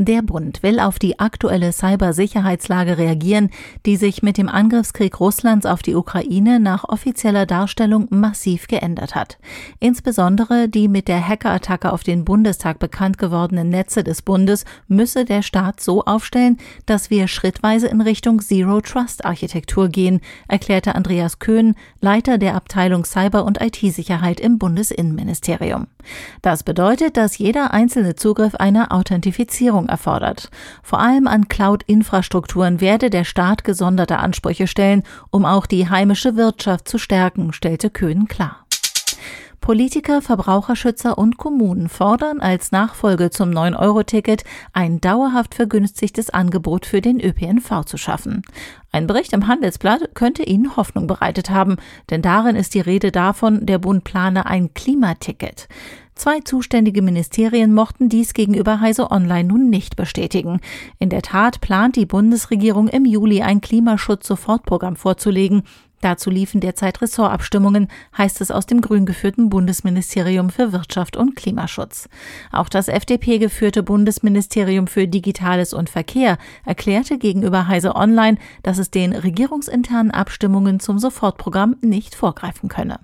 Der Bund will auf die aktuelle Cybersicherheitslage reagieren, die sich mit dem Angriffskrieg Russlands auf die Ukraine nach offizieller Darstellung massiv geändert hat. Insbesondere die mit der Hackerattacke auf den Bundestag bekannt gewordenen Netze des Bundes müsse der Staat so aufstellen, dass wir schrittweise in Richtung Zero Trust Architektur gehen, erklärte Andreas Köhn, Leiter der Abteilung Cyber- und IT-Sicherheit im Bundesinnenministerium. Das bedeutet, dass jeder einzelne Zugriff eine Authentifizierung erfordert. Vor allem an Cloud-Infrastrukturen werde der Staat gesonderte Ansprüche stellen, um auch die heimische Wirtschaft zu stärken, stellte Köhn klar. Politiker, Verbraucherschützer und Kommunen fordern als Nachfolge zum 9-Euro-Ticket ein dauerhaft vergünstigtes Angebot für den ÖPNV zu schaffen. Ein Bericht im Handelsblatt könnte Ihnen Hoffnung bereitet haben, denn darin ist die Rede davon, der Bund plane ein Klimaticket. Zwei zuständige Ministerien mochten dies gegenüber Heise Online nun nicht bestätigen. In der Tat plant die Bundesregierung im Juli ein Klimaschutz-Sofortprogramm vorzulegen. Dazu liefen derzeit Ressortabstimmungen, heißt es aus dem grün geführten Bundesministerium für Wirtschaft und Klimaschutz. Auch das FDP geführte Bundesministerium für Digitales und Verkehr erklärte gegenüber Heise Online, dass es den regierungsinternen Abstimmungen zum Sofortprogramm nicht vorgreifen könne.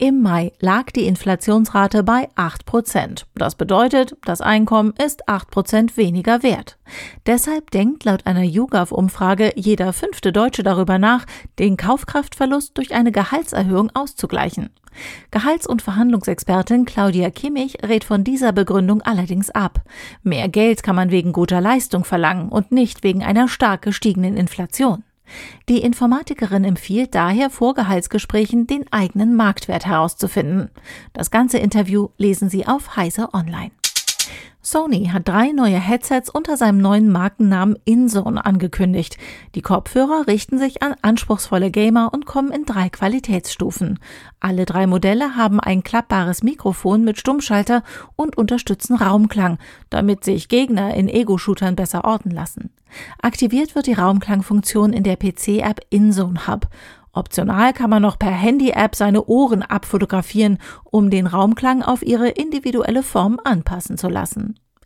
Im Mai lag die Inflationsrate bei 8 Prozent. Das bedeutet, das Einkommen ist 8 Prozent weniger wert. Deshalb denkt laut einer YouGov-Umfrage jeder fünfte Deutsche darüber nach, den Kaufkraftverlust durch eine Gehaltserhöhung auszugleichen. Gehalts- und Verhandlungsexpertin Claudia Kimmich rät von dieser Begründung allerdings ab. Mehr Geld kann man wegen guter Leistung verlangen und nicht wegen einer stark gestiegenen Inflation. Die Informatikerin empfiehlt daher vor Gehaltsgesprächen den eigenen Marktwert herauszufinden. Das ganze Interview lesen Sie auf Heise Online. Sony hat drei neue Headsets unter seinem neuen Markennamen InZone angekündigt. Die Kopfhörer richten sich an anspruchsvolle Gamer und kommen in drei Qualitätsstufen. Alle drei Modelle haben ein klappbares Mikrofon mit Stummschalter und unterstützen Raumklang, damit sich Gegner in Ego-Shootern besser orten lassen. Aktiviert wird die Raumklangfunktion in der PC-App InZone Hub. Optional kann man noch per Handy-App seine Ohren abfotografieren, um den Raumklang auf ihre individuelle Form anpassen zu lassen.